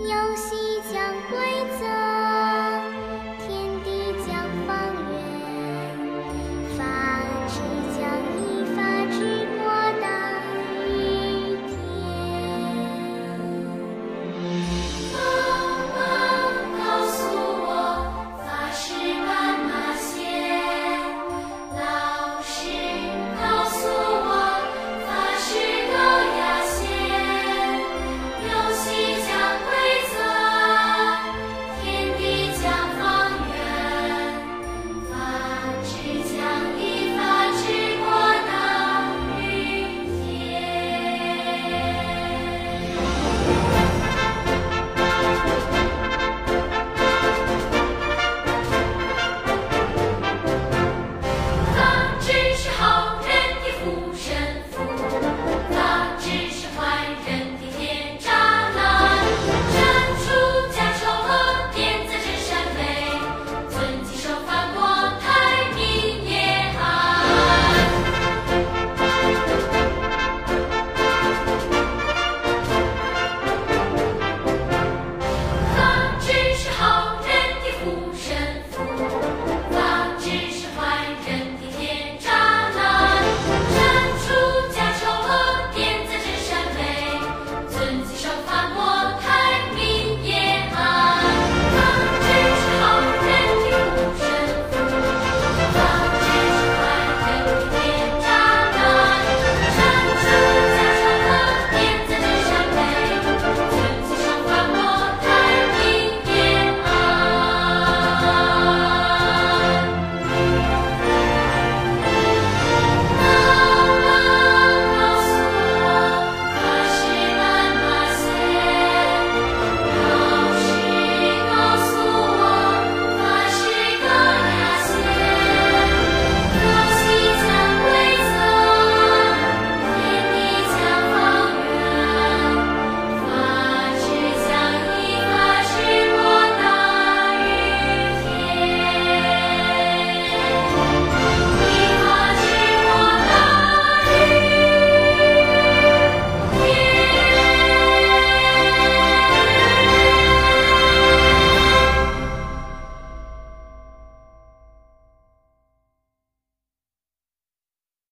游戏讲规则。